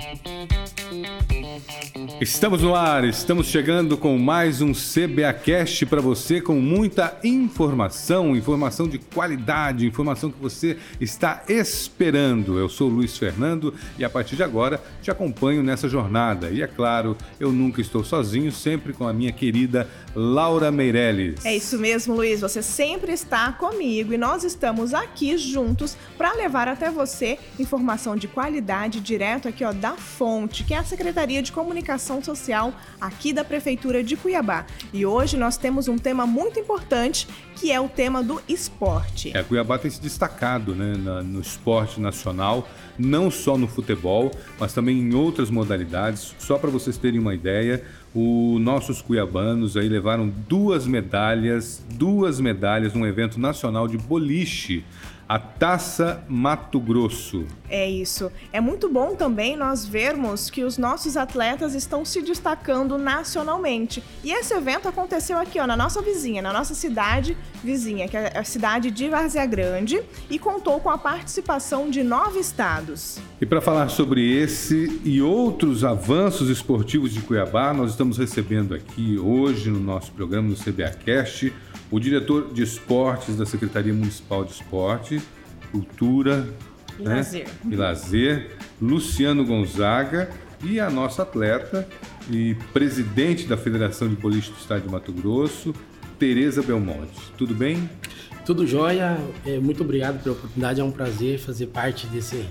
and Estamos no ar, estamos chegando com mais um CBAcast para você com muita informação, informação de qualidade, informação que você está esperando. Eu sou Luiz Fernando e a partir de agora te acompanho nessa jornada. E é claro, eu nunca estou sozinho, sempre com a minha querida Laura Meirelles. É isso mesmo, Luiz, você sempre está comigo e nós estamos aqui juntos para levar até você informação de qualidade direto aqui ó da fonte, que é a Secretaria de Comunicação Ação Social aqui da Prefeitura de Cuiabá. E hoje nós temos um tema muito importante, que é o tema do esporte. É, Cuiabá tem se destacado né, na, no esporte nacional, não só no futebol, mas também em outras modalidades. Só para vocês terem uma ideia, os nossos cuiabanos aí levaram duas medalhas, duas medalhas num evento nacional de boliche a Taça Mato Grosso. É isso. É muito bom também nós vermos que os nossos atletas estão se destacando nacionalmente. E esse evento aconteceu aqui, ó, na nossa vizinha, na nossa cidade vizinha, que é a cidade de Várzea Grande, e contou com a participação de nove estados. E para falar sobre esse e outros avanços esportivos de Cuiabá, nós estamos recebendo aqui hoje no nosso programa no CBAcast o diretor de esportes da Secretaria Municipal de Esporte, Cultura e, né? lazer. e Lazer, Luciano Gonzaga, e a nossa atleta e presidente da Federação de Boliche do Estado de Mato Grosso, Tereza Belmonte. Tudo bem? Tudo jóia. É, muito obrigado pela oportunidade. É um prazer fazer parte desse,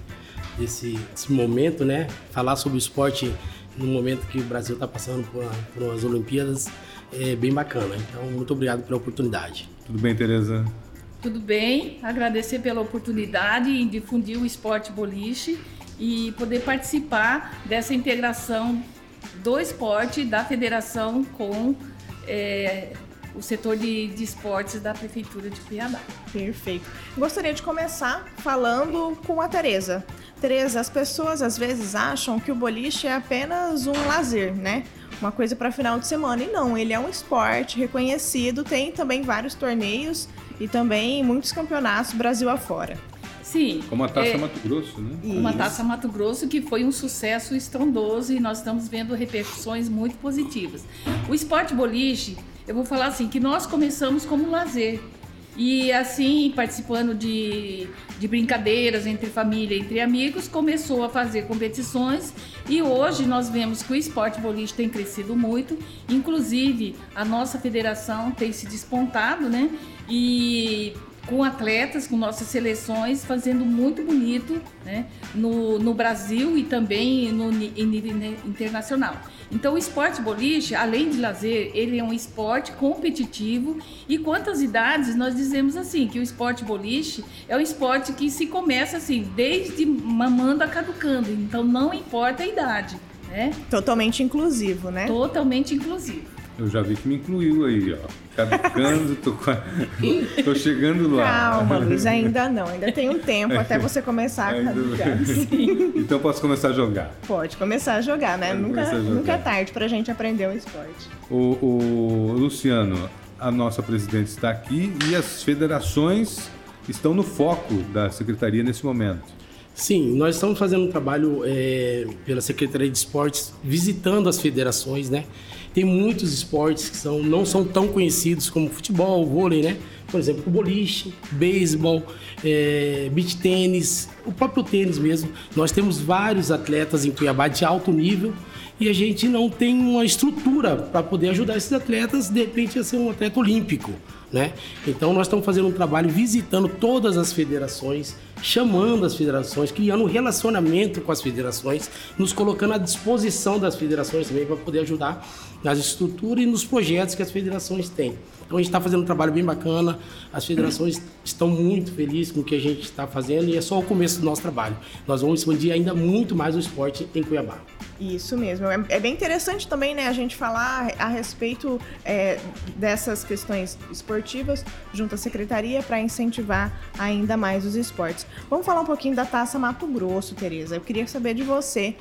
desse, desse momento, né? Falar sobre o esporte no momento que o Brasil está passando por, por umas Olimpíadas é bem bacana. Então, muito obrigado pela oportunidade. Tudo bem, Tereza? Tudo bem, agradecer pela oportunidade em difundir o esporte boliche e poder participar dessa integração do esporte da federação com é, o setor de, de esportes da Prefeitura de Cuiabá. Perfeito. Gostaria de começar falando com a Tereza. Tereza, as pessoas às vezes acham que o boliche é apenas um lazer, né? Uma coisa para final de semana. E não, ele é um esporte reconhecido, tem também vários torneios e também muitos campeonatos Brasil afora. Sim. Como a Taça é, Mato Grosso, né? Uma Taça Mato Grosso que foi um sucesso estrondoso e nós estamos vendo repercussões muito positivas. O esporte boliche, eu vou falar assim, que nós começamos como lazer. E assim, participando de, de brincadeiras entre família, entre amigos, começou a fazer competições e hoje nós vemos que o esporte boliche tem crescido muito, inclusive a nossa federação tem se despontado, né? E com atletas, com nossas seleções, fazendo muito bonito né, no, no Brasil e também no em nível internacional. Então, o esporte boliche, além de lazer, ele é um esporte competitivo. E quantas idades nós dizemos assim que o esporte boliche é um esporte que se começa assim desde mamando a caducando. Então, não importa a idade. Né? Totalmente inclusivo, né? Totalmente inclusivo. Eu já vi que me incluiu aí, ó. Caducando, tô, tô chegando lá. Calma, Luiz, ainda não. Ainda tem um tempo até você começar a caducar. Então posso começar a jogar? Pode começar a jogar, né? nunca, jogar. nunca é tarde pra gente aprender o esporte. O, o Luciano, a nossa presidente está aqui e as federações estão no foco da secretaria nesse momento. Sim, nós estamos fazendo um trabalho é, pela Secretaria de Esportes, visitando as federações, né? Tem muitos esportes que são, não são tão conhecidos como futebol, vôlei, né? Por exemplo, o boliche, beisebol, é, beach tênis, o próprio tênis mesmo. Nós temos vários atletas em Cuiabá de alto nível e a gente não tem uma estrutura para poder ajudar esses atletas, de repente, a ser um atleta olímpico. Né? Então nós estamos fazendo um trabalho visitando todas as federações, chamando as federações, criando um relacionamento com as federações, nos colocando à disposição das federações também para poder ajudar nas estruturas e nos projetos que as federações têm. Então a gente está fazendo um trabalho bem bacana, as federações estão muito felizes com o que a gente está fazendo e é só o começo do nosso trabalho. Nós vamos expandir ainda muito mais o esporte em Cuiabá. Isso mesmo. É, é bem interessante também né, a gente falar a respeito é, dessas questões esportivas junto à secretaria para incentivar ainda mais os esportes. Vamos falar um pouquinho da Taça Mato Grosso, Tereza. Eu queria saber de você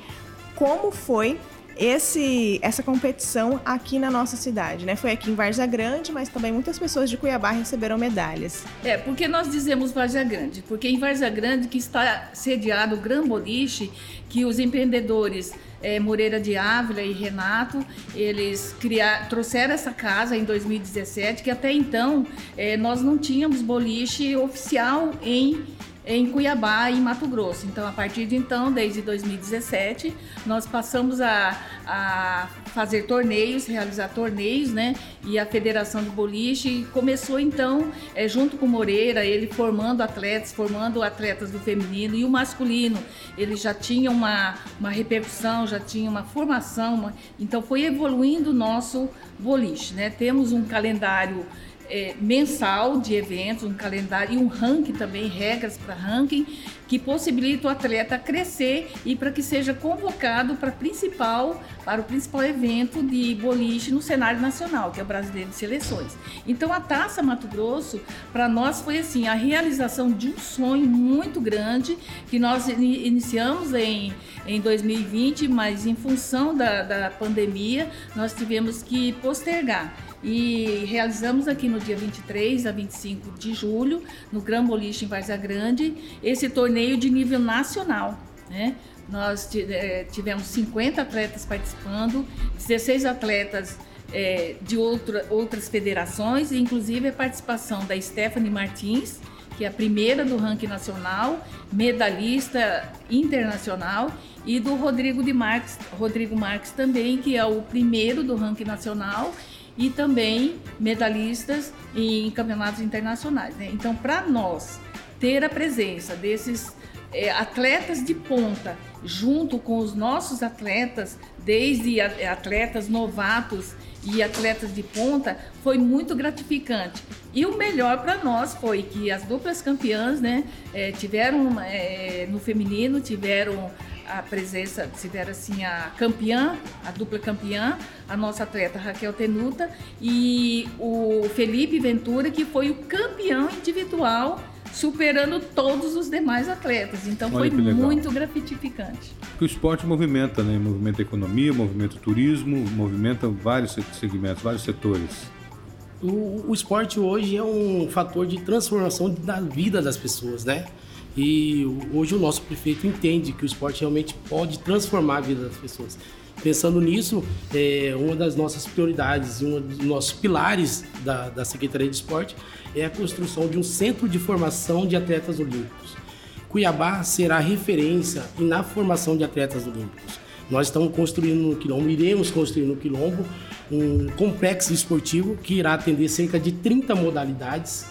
como foi esse, essa competição aqui na nossa cidade, né? Foi aqui em Várzea Grande, mas também muitas pessoas de Cuiabá receberam medalhas. É, porque nós dizemos Várzea Grande? Porque em Várzea Grande que está sediado o Gran Boliche, que os empreendedores é, Moreira de Ávila e Renato, eles criar, trouxeram essa casa em 2017, que até então é, nós não tínhamos boliche oficial em em Cuiabá e Mato Grosso. Então, a partir de então, desde 2017, nós passamos a, a fazer torneios, realizar torneios, né? E a Federação de Boliche começou então, é, junto com Moreira, ele formando atletas, formando atletas do feminino e o masculino. Ele já tinha uma, uma repercussão, já tinha uma formação, uma, então foi evoluindo o nosso boliche, né? Temos um calendário é, mensal de eventos, um calendário e um ranking também, regras para ranking, que possibilita o atleta crescer e para que seja convocado para principal, para o principal evento de boliche no cenário nacional, que é o Brasileiro de Seleções. Então a Taça Mato Grosso, para nós foi assim, a realização de um sonho muito grande que nós iniciamos em, em 2020, mas em função da, da pandemia, nós tivemos que postergar e realizamos aqui no dia 23 a 25 de julho, no Gran Boliche em Várzea Grande, esse torneio de nível nacional, né? Nós eh, tivemos 50 atletas participando, 16 atletas é, de outra, outras federações, inclusive a participação da Stephanie Martins, que é a primeira do ranking nacional, medalhista internacional, e do Rodrigo de Marques, Rodrigo Marques também, que é o primeiro do ranking nacional e também medalhistas em campeonatos internacionais. Né? Então, para nós ter a presença desses é, atletas de ponta junto com os nossos atletas, desde atletas novatos e atletas de ponta, foi muito gratificante. E o melhor para nós foi que as duplas campeãs, né, é, tiveram é, no feminino tiveram a presença, tiveram assim a campeã, a dupla campeã, a nossa atleta Raquel Tenuta e o Felipe Ventura, que foi o campeão individual, superando todos os demais atletas. Então Olha foi muito gratificante. o esporte movimenta, né? Movimenta a economia, movimenta o turismo, movimenta vários segmentos, vários setores. O, o esporte hoje é um fator de transformação da vida das pessoas, né? E hoje o nosso prefeito entende que o esporte realmente pode transformar a vida das pessoas. Pensando nisso, é, uma das nossas prioridades e um dos nossos pilares da, da Secretaria de Esporte é a construção de um centro de formação de atletas olímpicos. Cuiabá será referência na formação de atletas olímpicos. Nós estamos construindo no Quilombo, iremos construir no Quilombo um complexo esportivo que irá atender cerca de 30 modalidades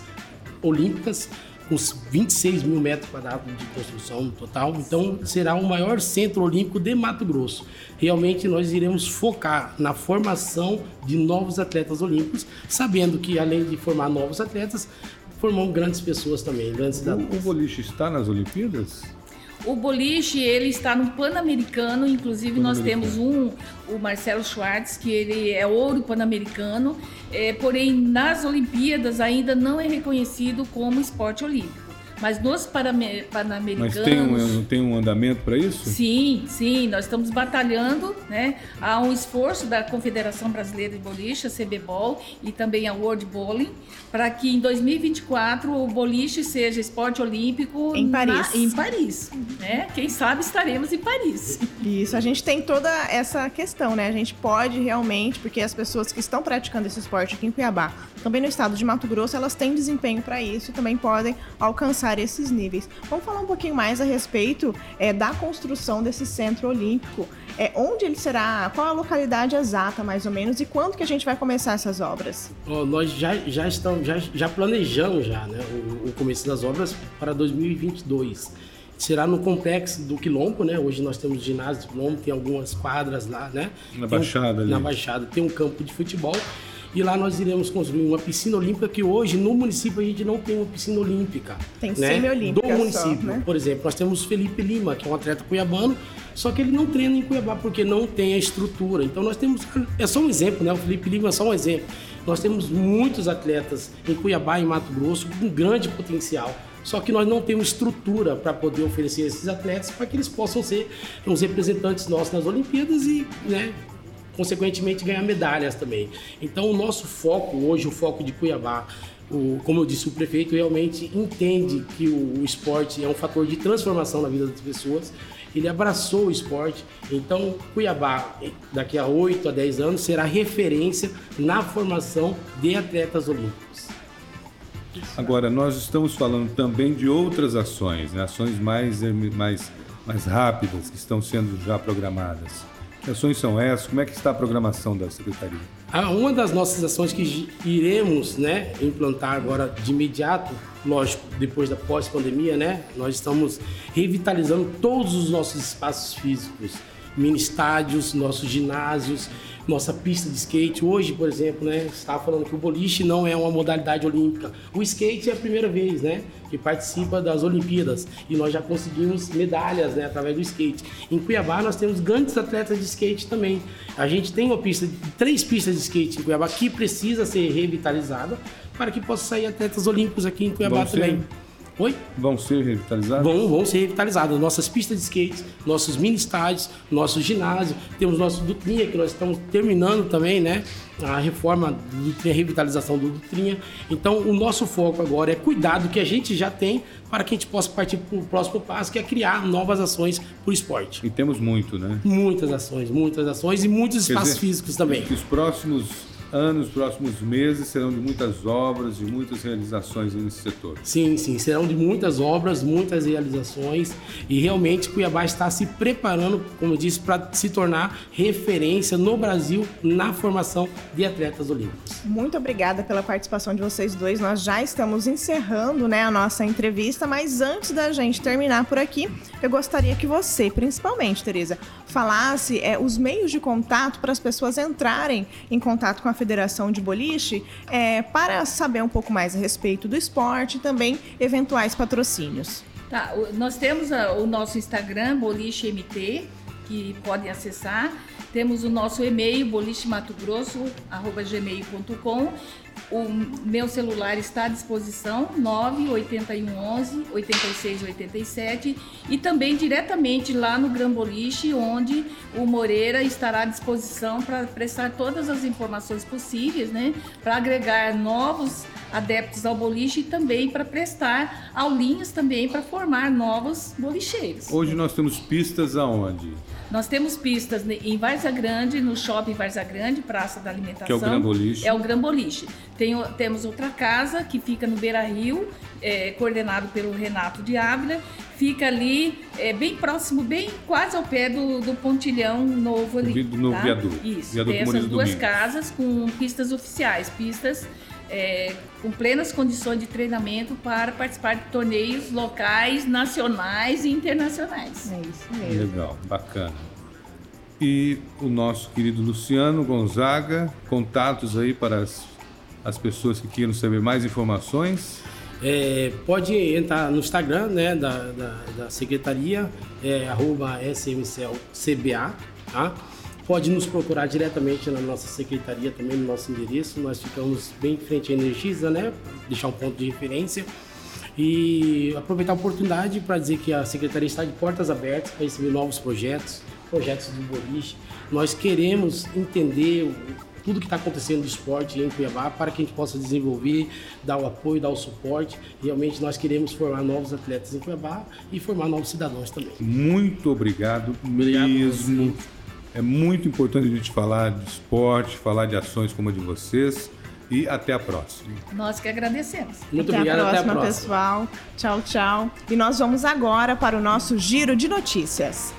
olímpicas com 26 mil metros quadrados de construção no total. Então, será o maior centro olímpico de Mato Grosso. Realmente, nós iremos focar na formação de novos atletas olímpicos, sabendo que, além de formar novos atletas, formamos grandes pessoas também, grandes O, o boliche está nas Olimpíadas? O boliche, ele está no Pan-Americano, inclusive Pan nós temos um, o Marcelo Schwartz, que ele é ouro pan-americano, é, porém nas Olimpíadas ainda não é reconhecido como esporte olímpico. Mas nos Pan-Americanos. Mas tem um, tem um andamento para isso? Sim, sim. Nós estamos batalhando, né? Há um esforço da Confederação Brasileira de Boliche, a CBBOL, e também a World Bowling, para que em 2024 o boliche seja esporte olímpico em Paris. Na, em Paris. Né? Quem sabe estaremos em Paris. Isso, a gente tem toda essa questão, né? A gente pode realmente, porque as pessoas que estão praticando esse esporte aqui em Cuiabá, também no estado de Mato Grosso, elas têm desempenho para isso e também podem alcançar alcançar esses níveis. Vamos falar um pouquinho mais a respeito é, da construção desse centro olímpico. É, onde ele será? Qual a localidade exata, mais ou menos, e quando que a gente vai começar essas obras? Oh, nós já, já estamos, já, já planejamos já, né, o, o começo das obras para 2022 será no complexo do Quilombo, né? Hoje nós temos o ginásio do Quilombo, tem algumas quadras lá, né? Na tem Baixada um, ali. Na Baixada. Tem um campo de futebol e lá nós iremos construir uma piscina olímpica que hoje no município a gente não tem uma piscina olímpica. Tem né? semi-olímpica Do município. Só, né? Por exemplo, nós temos Felipe Lima, que é um atleta cuiabano, só que ele não treina em Cuiabá porque não tem a estrutura. Então nós temos. É só um exemplo, né? O Felipe Lima é só um exemplo. Nós temos muitos atletas em Cuiabá e Mato Grosso com grande potencial Só que nós não temos estrutura para poder oferecer esses atletas para que eles possam ser os representantes nossos nas Olimpíadas e, né, consequentemente ganhar medalhas também. Então o nosso foco hoje, o foco de Cuiabá, o, como eu disse, o prefeito realmente entende que o, o, esporte é um fator de transformação na vida das pessoas. Ele abraçou o esporte. Então, Cuiabá, daqui a 8 a 10 anos, será referência na formação de atletas olímpicos. Agora, nós estamos falando também de outras ações, né? ações mais, mais, mais rápidas que estão sendo já programadas. Ações são essas? Como é que está a programação da Secretaria? Ah, uma das nossas ações que iremos né, implantar agora de imediato, lógico, depois da pós-pandemia, né, nós estamos revitalizando todos os nossos espaços físicos, mini estádios, nossos ginásios, nossa pista de skate. Hoje, por exemplo, né, estava falando que o boliche não é uma modalidade olímpica. O skate é a primeira vez, né, que participa das Olimpíadas e nós já conseguimos medalhas, né, através do skate. Em Cuiabá nós temos grandes atletas de skate também. A gente tem uma pista, três pistas de skate em Cuiabá que precisa ser revitalizada para que possa sair atletas olímpicos aqui em Cuiabá Vão também. Ser Oi? Vão ser revitalizados? Vão, vão ser revitalizados. Nossas pistas de skate, nossos mini estádios, nosso ginásio. Temos nosso Dutrinha, que nós estamos terminando também, né? A reforma do Dutrinha, a revitalização do Dutrinha. Então, o nosso foco agora é cuidar do que a gente já tem para que a gente possa partir para o próximo passo, que é criar novas ações para o esporte. E temos muito, né? Muitas ações, muitas ações e muitos espaços dizer, físicos também. Os próximos anos, próximos meses serão de muitas obras, de muitas realizações nesse setor. Sim, sim, serão de muitas obras, muitas realizações e realmente Cuiabá está se preparando, como eu disse, para se tornar referência no Brasil na formação de atletas olímpicos. Muito obrigada pela participação de vocês dois. Nós já estamos encerrando, né, a nossa entrevista, mas antes da gente terminar por aqui, eu gostaria que você, principalmente, Teresa, falasse é, os meios de contato para as pessoas entrarem em contato com a Federação de Boliche é, para saber um pouco mais a respeito do esporte e também eventuais patrocínios. Tá, nós temos a, o nosso Instagram, Boliche MT, que podem acessar. Temos o nosso e-mail, bolichematogrosso.gmail.com o meu celular está à disposição, 98111 8687 e também diretamente lá no Gramboliche, onde o Moreira estará à disposição para prestar todas as informações possíveis, né? Para agregar novos adeptos ao boliche e também para prestar aulinhas também para formar novos bolicheiros. Hoje nós temos pistas aonde? Nós temos pistas em Varza Grande, no Shopping Varza Grande, Praça da Alimentação. Que é o Gran Boliche. É o Gran Boliche. Tem, temos outra casa que fica no Beira Rio, é, coordenado pelo Renato de Ávila. Fica ali, é, bem próximo, bem quase ao pé do, do pontilhão novo ali. No tá? viaduto. Isso, viaduto tem essas duas casas com pistas oficiais, pistas é, com plenas condições de treinamento para participar de torneios locais, nacionais e internacionais. É isso mesmo. Legal, bacana. E o nosso querido Luciano Gonzaga, contatos aí para as, as pessoas que queiram saber mais informações. É, pode entrar no Instagram né, da, da, da secretaria, é, arroba smcelcba, tá? Pode nos procurar diretamente na nossa secretaria, também no nosso endereço. Nós ficamos bem em frente à Energisa, né? Deixar um ponto de referência. E aproveitar a oportunidade para dizer que a secretaria está de portas abertas para receber novos projetos, projetos do boliche. Nós queremos entender tudo que está acontecendo no esporte em Cuiabá para que a gente possa desenvolver, dar o apoio, dar o suporte. Realmente nós queremos formar novos atletas em Cuiabá e formar novos cidadãos também. Muito obrigado, obrigado mesmo. É muito importante a gente falar de esporte, falar de ações como a de vocês. E até a próxima. Nós que agradecemos. Muito até obrigado, a próxima, até a próxima, pessoal. Tchau, tchau. E nós vamos agora para o nosso giro de notícias.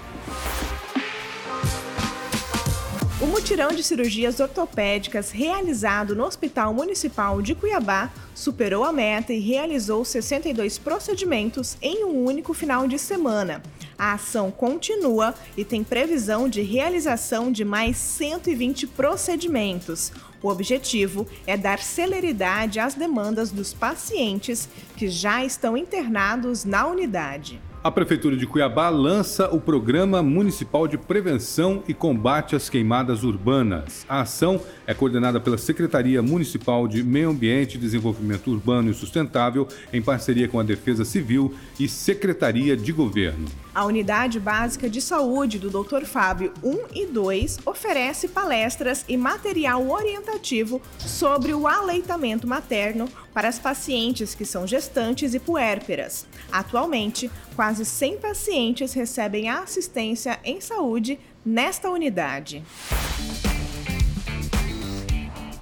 O mutirão de cirurgias ortopédicas realizado no Hospital Municipal de Cuiabá superou a meta e realizou 62 procedimentos em um único final de semana. A ação continua e tem previsão de realização de mais 120 procedimentos. O objetivo é dar celeridade às demandas dos pacientes que já estão internados na unidade. A Prefeitura de Cuiabá lança o Programa Municipal de Prevenção e Combate às Queimadas Urbanas. A ação é coordenada pela Secretaria Municipal de Meio Ambiente Desenvolvimento Urbano e Sustentável, em parceria com a Defesa Civil e Secretaria de Governo. A Unidade Básica de Saúde do Dr. Fábio 1 e 2 oferece palestras e material orientativo sobre o aleitamento materno para as pacientes que são gestantes e puérperas. Atualmente, quase 100 pacientes recebem assistência em saúde nesta unidade.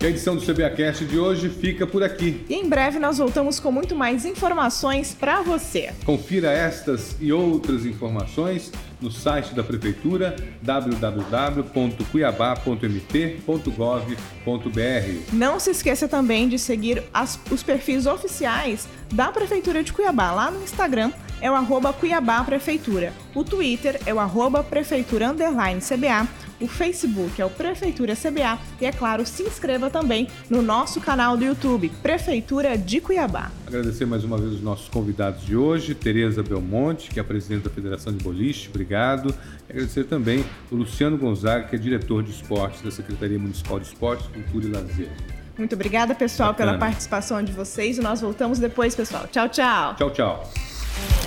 a edição do CBAcast de hoje fica por aqui. E em breve nós voltamos com muito mais informações para você. Confira estas e outras informações no site da Prefeitura www.cuiabá.mt.gov.br. Não se esqueça também de seguir as, os perfis oficiais da Prefeitura de Cuiabá lá no Instagram é o arroba Cuiabá Prefeitura. O Twitter é o arroba Prefeitura CBA. O Facebook é o Prefeitura CBA. E é claro, se inscreva também no nosso canal do YouTube, Prefeitura de Cuiabá. Agradecer mais uma vez os nossos convidados de hoje, Tereza Belmonte, que é a presidente da Federação de Boliche, obrigado. E agradecer também o Luciano Gonzaga, que é diretor de esportes da Secretaria Municipal de Esportes, Cultura e Lazer. Muito obrigada, pessoal, Bacana. pela participação de vocês. E nós voltamos depois, pessoal. Tchau, tchau. Tchau, tchau.